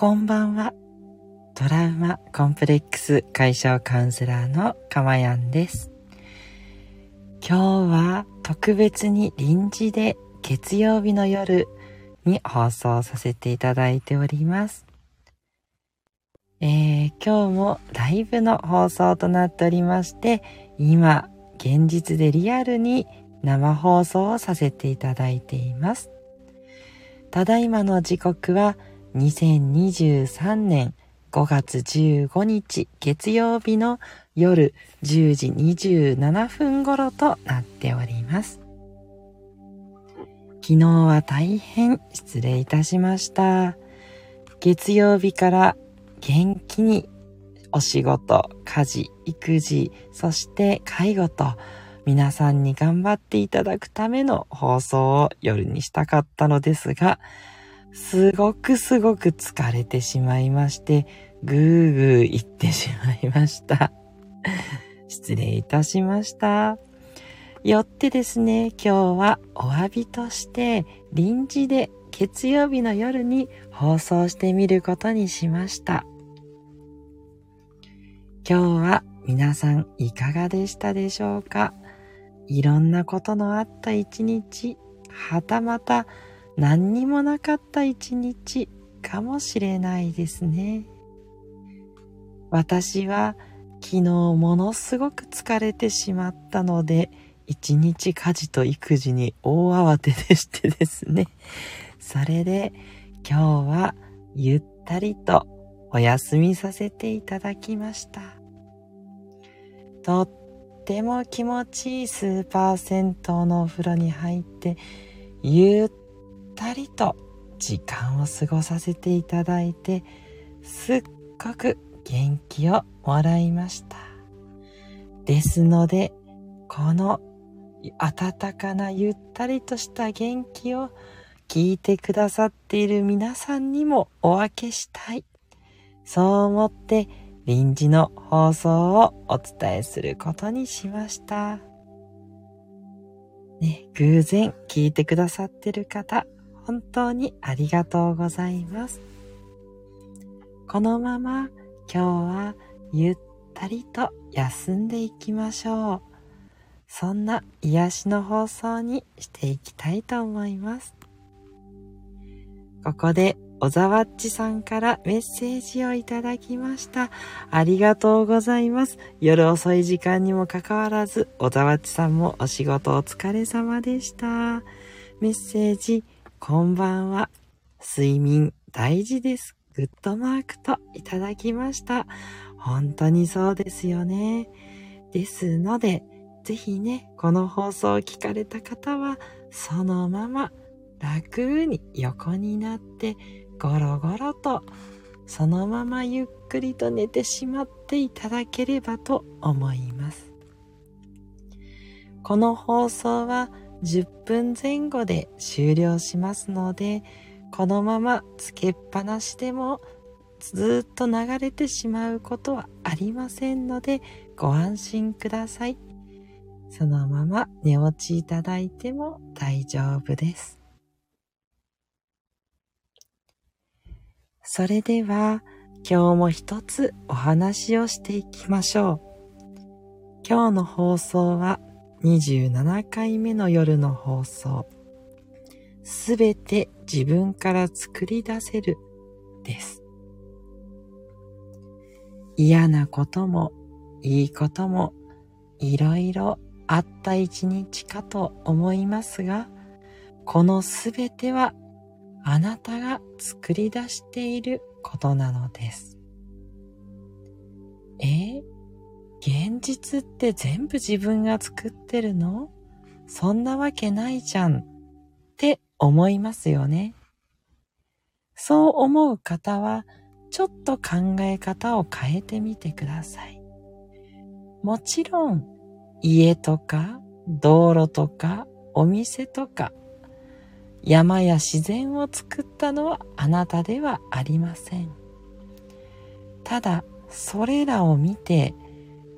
こんばんは。トラウマコンプレックス解消カウンセラーのかまやんです。今日は特別に臨時で月曜日の夜に放送させていただいております。えー、今日もライブの放送となっておりまして、今、現実でリアルに生放送をさせていただいています。ただいまの時刻は2023年5月15日月曜日の夜10時27分頃となっております。昨日は大変失礼いたしました。月曜日から元気にお仕事、家事、育児、そして介護と皆さんに頑張っていただくための放送を夜にしたかったのですが、すごくすごく疲れてしまいまして、ぐーぐー言ってしまいました。失礼いたしました。よってですね、今日はお詫びとして臨時で月曜日の夜に放送してみることにしました。今日は皆さんいかがでしたでしょうか？いろんなことのあった一日、はたまた何にもなかった一日かもしれないですね。私は昨日ものすごく疲れてしまったので、一日家事と育児に大慌てでしてですね。それで今日はゆったりとお休みさせていただきました。とっても気持ちいいスーパー銭湯のお風呂に入ってゆったりと時間を過ごさせていただいてすっごく元気をもらいました。ですので、この温かなゆったりとした元気を聞いてくださっている皆さんにもお分けしたい。そう思って臨時の放送をお伝えすることにしました。ね、偶然聞いてくださってる方、本当にありがとうございます。このまま今日はゆったりと休んでいきましょう。そんな癒しの放送にしていきたいと思います。ここで小沢っちさんからメッセージをいただきました。ありがとうございます。夜遅い時間にもかかわらず、小沢っちさんもお仕事お疲れ様でした。メッセージ、こんばんは。睡眠大事です。グッドマークといただきました。本当にそうですよね。ですので、ぜひね、この放送を聞かれた方は、そのまま楽に横になって、ゴロゴロと、そのままゆっくりと寝てしまっていただければと思います。この放送は10分前後で終了しますので、このままつけっぱなしでもずっと流れてしまうことはありませんのでご安心ください。そのまま寝落ちいただいても大丈夫です。それでは今日も一つお話をしていきましょう。今日の放送は27回目の夜の放送。すべて自分から作り出せるです。嫌なこともいいこともいろいろあった一日かと思いますが、このすべてはあなたが作り出していることなのです。え現実って全部自分が作ってるの？そんなわけないじゃんって思いますよね。そう思う方はちょっと考え方を変えてみてください。もちろん家とか道路とかお店とか山や自然を作ったのはあなたではありません。ただそれらを見て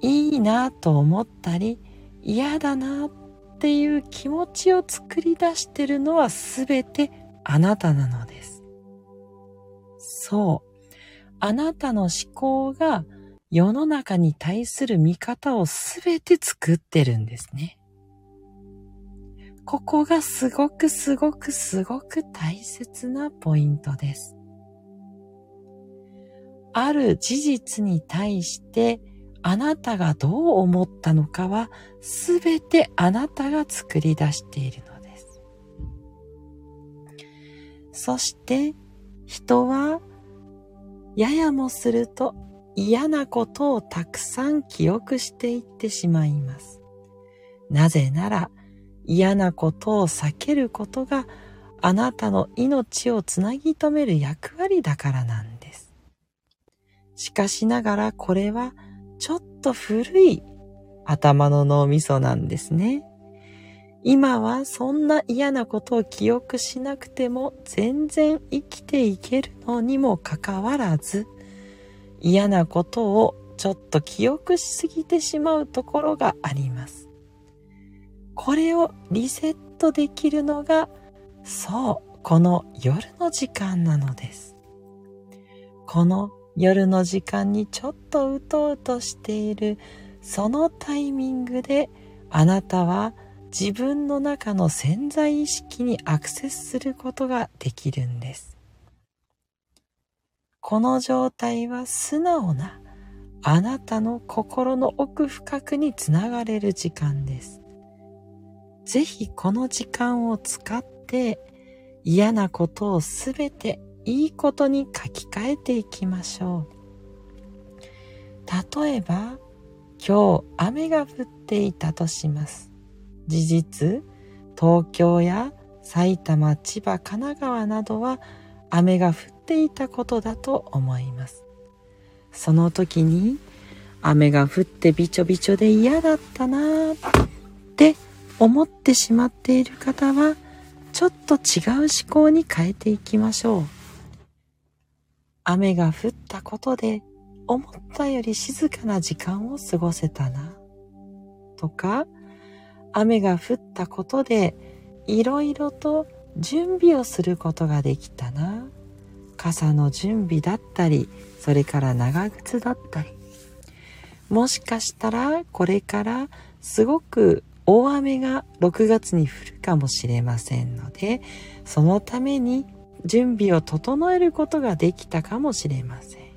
いいなと思ったり嫌だなっていう気持ちを作り出してるのはすべてあなたなのです。そう。あなたの思考が世の中に対する見方をすべて作ってるんですね。ここがすごくすごくすごく大切なポイントです。ある事実に対してあなたがどう思ったのかはすべてあなたが作り出しているのです。そして人はややもすると嫌なことをたくさん記憶していってしまいます。なぜなら嫌なことを避けることがあなたの命をつなぎ止める役割だからなんです。しかしながらこれはちょっと古い頭の脳みそなんですね。今はそんな嫌なことを記憶しなくても全然生きていけるのにもかかわらず嫌なことをちょっと記憶しすぎてしまうところがあります。これをリセットできるのがそう、この夜の時間なのです。この夜の時間にちょっとうとうとしているそのタイミングであなたは自分の中の潜在意識にアクセスすることができるんです。この状態は素直なあなたの心の奥深くにつながれる時間です。ぜひこの時間を使って嫌なことをすべていいことに書き換えていきましょう。例えば、今日雨が降っていたとします。事実、東京や埼玉、千葉、神奈川などは雨が降っていたことだと思います。その時に雨が降ってびちょびちょで嫌だったなーって思ってしまっている方はちょっと違う思考に変えていきましょう。雨が降ったことで思ったより静かな時間を過ごせたな。とか雨が降ったことでいろいろと準備をすることができたな。傘の準備だったりそれから長靴だったり。もしかしたらこれからすごく大雨が6月に降るかもしれませんのでそのために準備を整えることができたかもしれません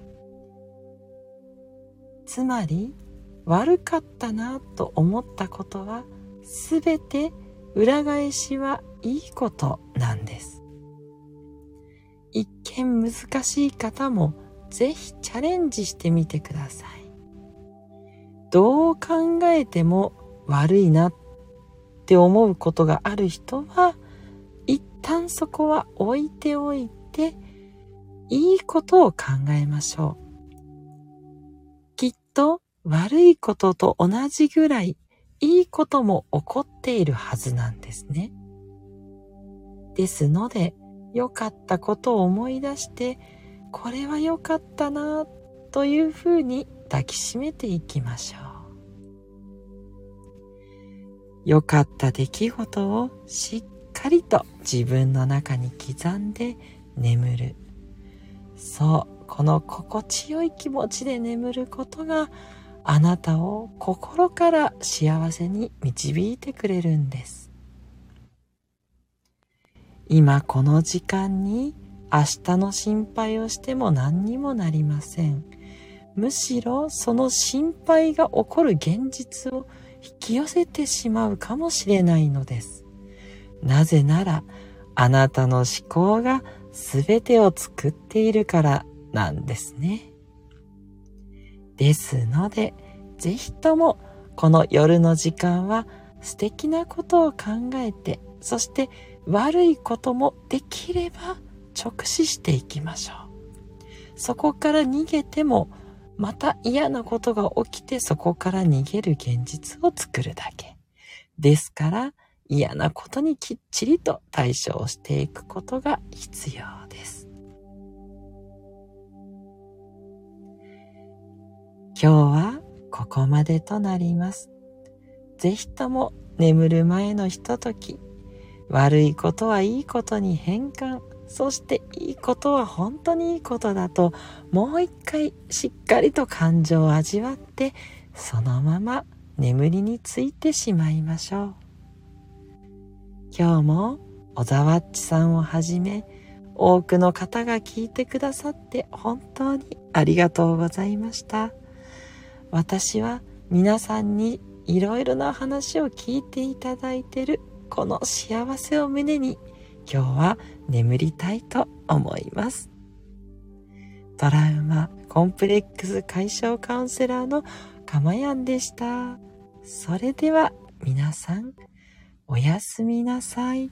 つまり悪かったなと思ったことはすべて裏返しはいいことなんです。一見難しい方もぜひチャレンジしてみてください。どう考えても悪いなって思うことがある人は旦そこは置いておいていいことを考えましょう。きっと悪いことと同じぐらいいいことも起こっているはずなんですね。ですので、良かったことを思い出して、これは良かったなというふうに抱きしめていきましょう。良かった出来事をしっかりと自分の中に刻んで眠る。そう、この心地よい気持ちで眠ることがあなたを心から幸せに導いてくれるんです。今この時間に明日の心配をしても何にもなりません。むしろその心配が起こる現実を引き寄せてしまうかもしれないのです。なぜならあなたの思考が全てを作っているからなんですね。ですので、ぜひともこの夜の時間は素敵なことを考えて、そして悪いこともできれば直視していきましょう。そこから逃げてもまた嫌なことが起きてそこから逃げる現実を作るだけ。ですから嫌なことにきっちりと対処をしていくことが必要です。今日はここまでとなります。ぜひとも眠る前のひととき、悪いことはいいことに変換、そしていいことは本当にいいことだともう一回しっかりと感情を味わってそのまま眠りについてしまいましょう今日も小沢っちさんをはじめ多くの方が聞いてくださって本当にありがとうございました私は皆さんにいろいろな話を聞いていただいてるこの幸せを胸に今日は眠りたいと思います。トラウマ、コンプレックス解消カウンセラーのかまやんでした。それでは皆さん、おやすみなさい。